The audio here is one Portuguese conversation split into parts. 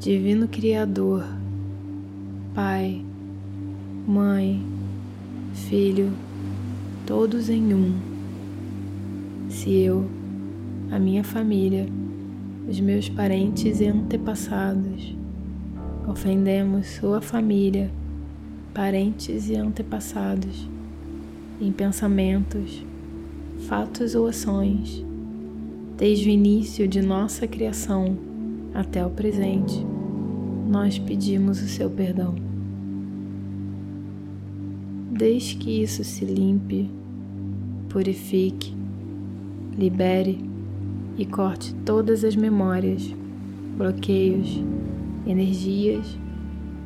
Divino Criador, Pai, Mãe, Filho, todos em um. Se eu, a minha família, os meus parentes e antepassados ofendemos sua família, parentes e antepassados em pensamentos, fatos ou ações, desde o início de nossa criação até o presente, nós pedimos o seu perdão. Desde que isso se limpe, purifique, libere e corte todas as memórias, bloqueios, energias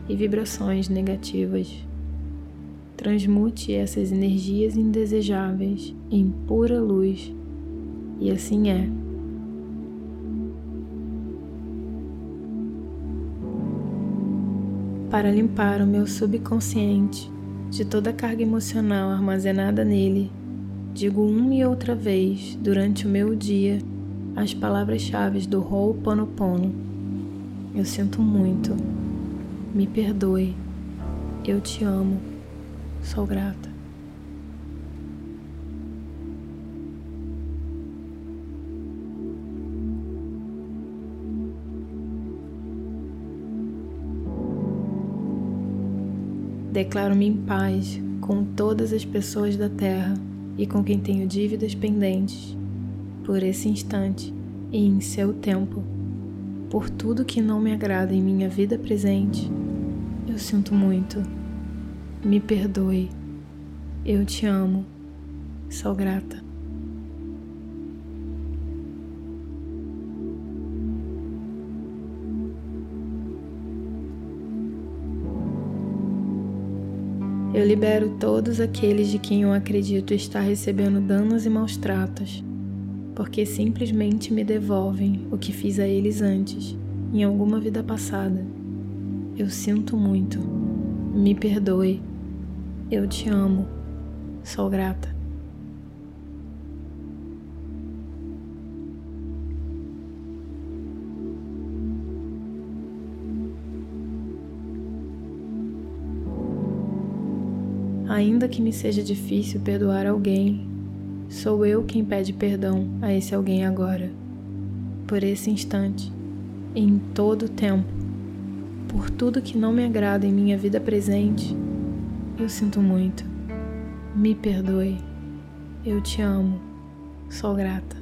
e vibrações negativas. Transmute essas energias indesejáveis em pura luz, e assim é. Para limpar o meu subconsciente de toda a carga emocional armazenada nele, digo uma e outra vez durante o meu dia as palavras-chave do Ho'oponopono. Eu sinto muito. Me perdoe. Eu te amo. Sou grata. Declaro-me em paz com todas as pessoas da terra e com quem tenho dívidas pendentes, por esse instante e em seu tempo. Por tudo que não me agrada em minha vida presente, eu sinto muito. Me perdoe. Eu te amo. Sou grata. Eu libero todos aqueles de quem eu acredito estar recebendo danos e maus tratos, porque simplesmente me devolvem o que fiz a eles antes, em alguma vida passada. Eu sinto muito. Me perdoe. Eu te amo. Sou grata. Ainda que me seja difícil perdoar alguém, sou eu quem pede perdão a esse alguém agora, por esse instante, em todo o tempo, por tudo que não me agrada em minha vida presente. Eu sinto muito. Me perdoe. Eu te amo. Sou grata.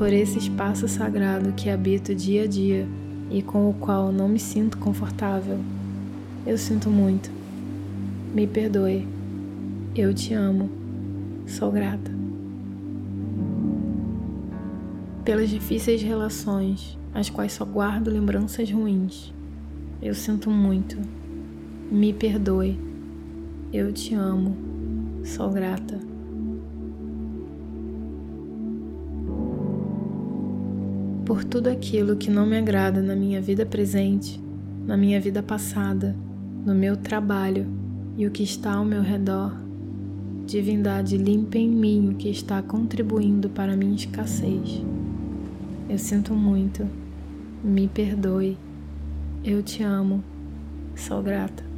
Por esse espaço sagrado que habito dia a dia e com o qual não me sinto confortável. Eu sinto muito. Me perdoe. Eu te amo. Sou grata. Pelas difíceis relações, as quais só guardo lembranças ruins. Eu sinto muito. Me perdoe. Eu te amo. Sou grata. Por tudo aquilo que não me agrada na minha vida presente, na minha vida passada, no meu trabalho e o que está ao meu redor. Divindade, limpa em mim o que está contribuindo para a minha escassez. Eu sinto muito. Me perdoe. Eu te amo. Sou grata.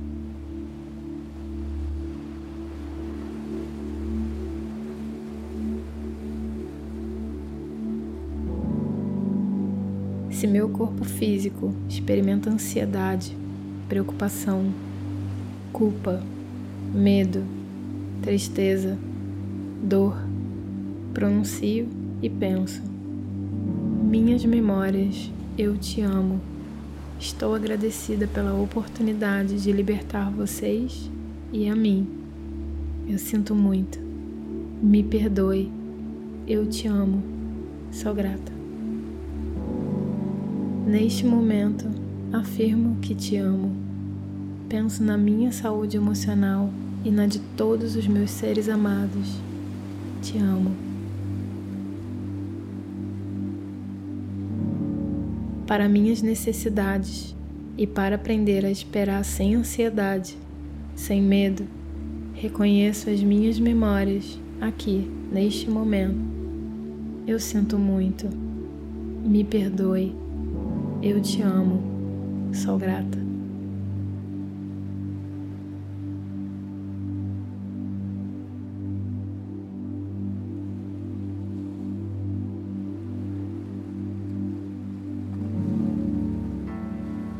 Se meu corpo físico experimenta ansiedade, preocupação, culpa, medo, tristeza, dor, pronuncio e penso: Minhas memórias, eu te amo. Estou agradecida pela oportunidade de libertar vocês e a mim. Eu sinto muito. Me perdoe. Eu te amo. Sou grata. Neste momento, afirmo que te amo. Penso na minha saúde emocional e na de todos os meus seres amados. Te amo. Para minhas necessidades e para aprender a esperar sem ansiedade, sem medo, Reconheço as minhas memórias aqui, neste momento. Eu sinto muito. Me perdoe. Eu te amo. Sou grata.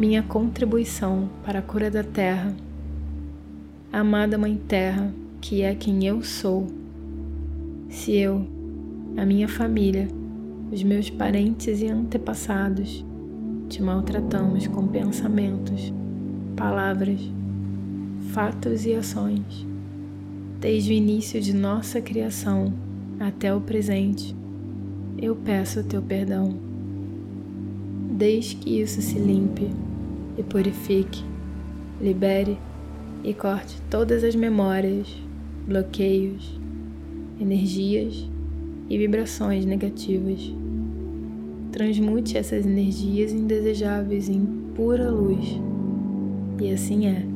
minha contribuição para a cura da Terra. Amada Mãe Terra, que é quem eu sou. Se eu, a minha família, os meus parentes e antepassados te maltratamos com pensamentos, palavras, fatos e ações, desde o início de nossa criação até o presente, eu peço o teu perdão. Desde que isso se limpe e purifique, libere e corte todas as memórias, bloqueios, energias e vibrações negativas. Transmute essas energias indesejáveis em pura luz. E assim é.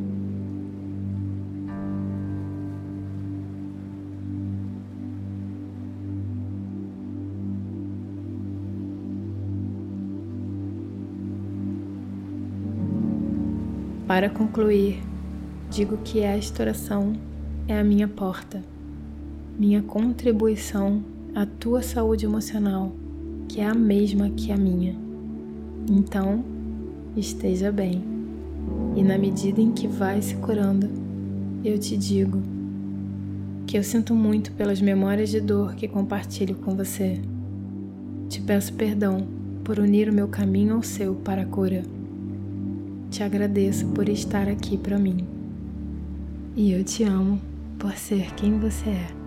Para concluir, digo que esta oração é a minha porta, minha contribuição à tua saúde emocional, que é a mesma que a minha. Então, esteja bem. E na medida em que vai se curando, eu te digo que eu sinto muito pelas memórias de dor que compartilho com você. Te peço perdão por unir o meu caminho ao seu para a cura te agradeço por estar aqui para mim. E eu te amo por ser quem você é.